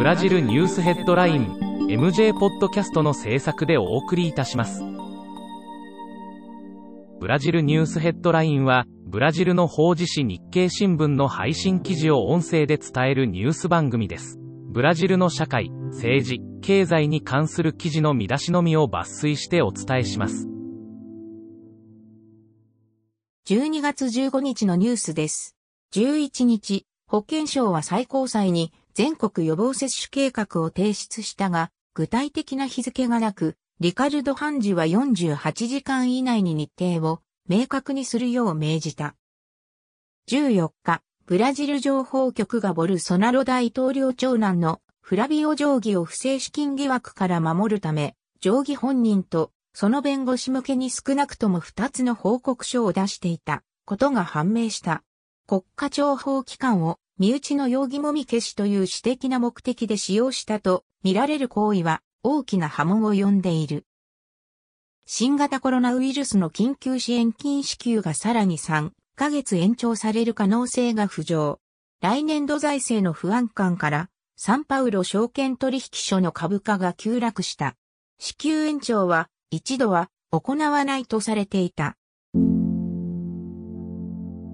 ブラジルニュースヘッドライン MJ ポッドキャストの制作でお送りいたします。ブラジルニュースヘッドラインはブラジルの法事紙日経新聞の配信記事を音声で伝えるニュース番組です。ブラジルの社会政治経済に関する記事の見出しのみを抜粋してお伝えします。12月15日のニュースです。11日保健省は最高裁に全国予防接種計画を提出したが、具体的な日付がなく、リカルド・ハンジは48時間以内に日程を明確にするよう命じた。14日、ブラジル情報局がボルソナロ大統領長男のフラビオ定規を不正資金疑惑から守るため、定規本人とその弁護士向けに少なくとも2つの報告書を出していたことが判明した。国家情報機関を身内の容疑もみ消しという私的な目的で使用したと見られる行為は大きな波紋を呼んでいる。新型コロナウイルスの緊急支援金支給がさらに3ヶ月延長される可能性が浮上。来年度財政の不安感からサンパウロ証券取引所の株価が急落した。支給延長は一度は行わないとされていた。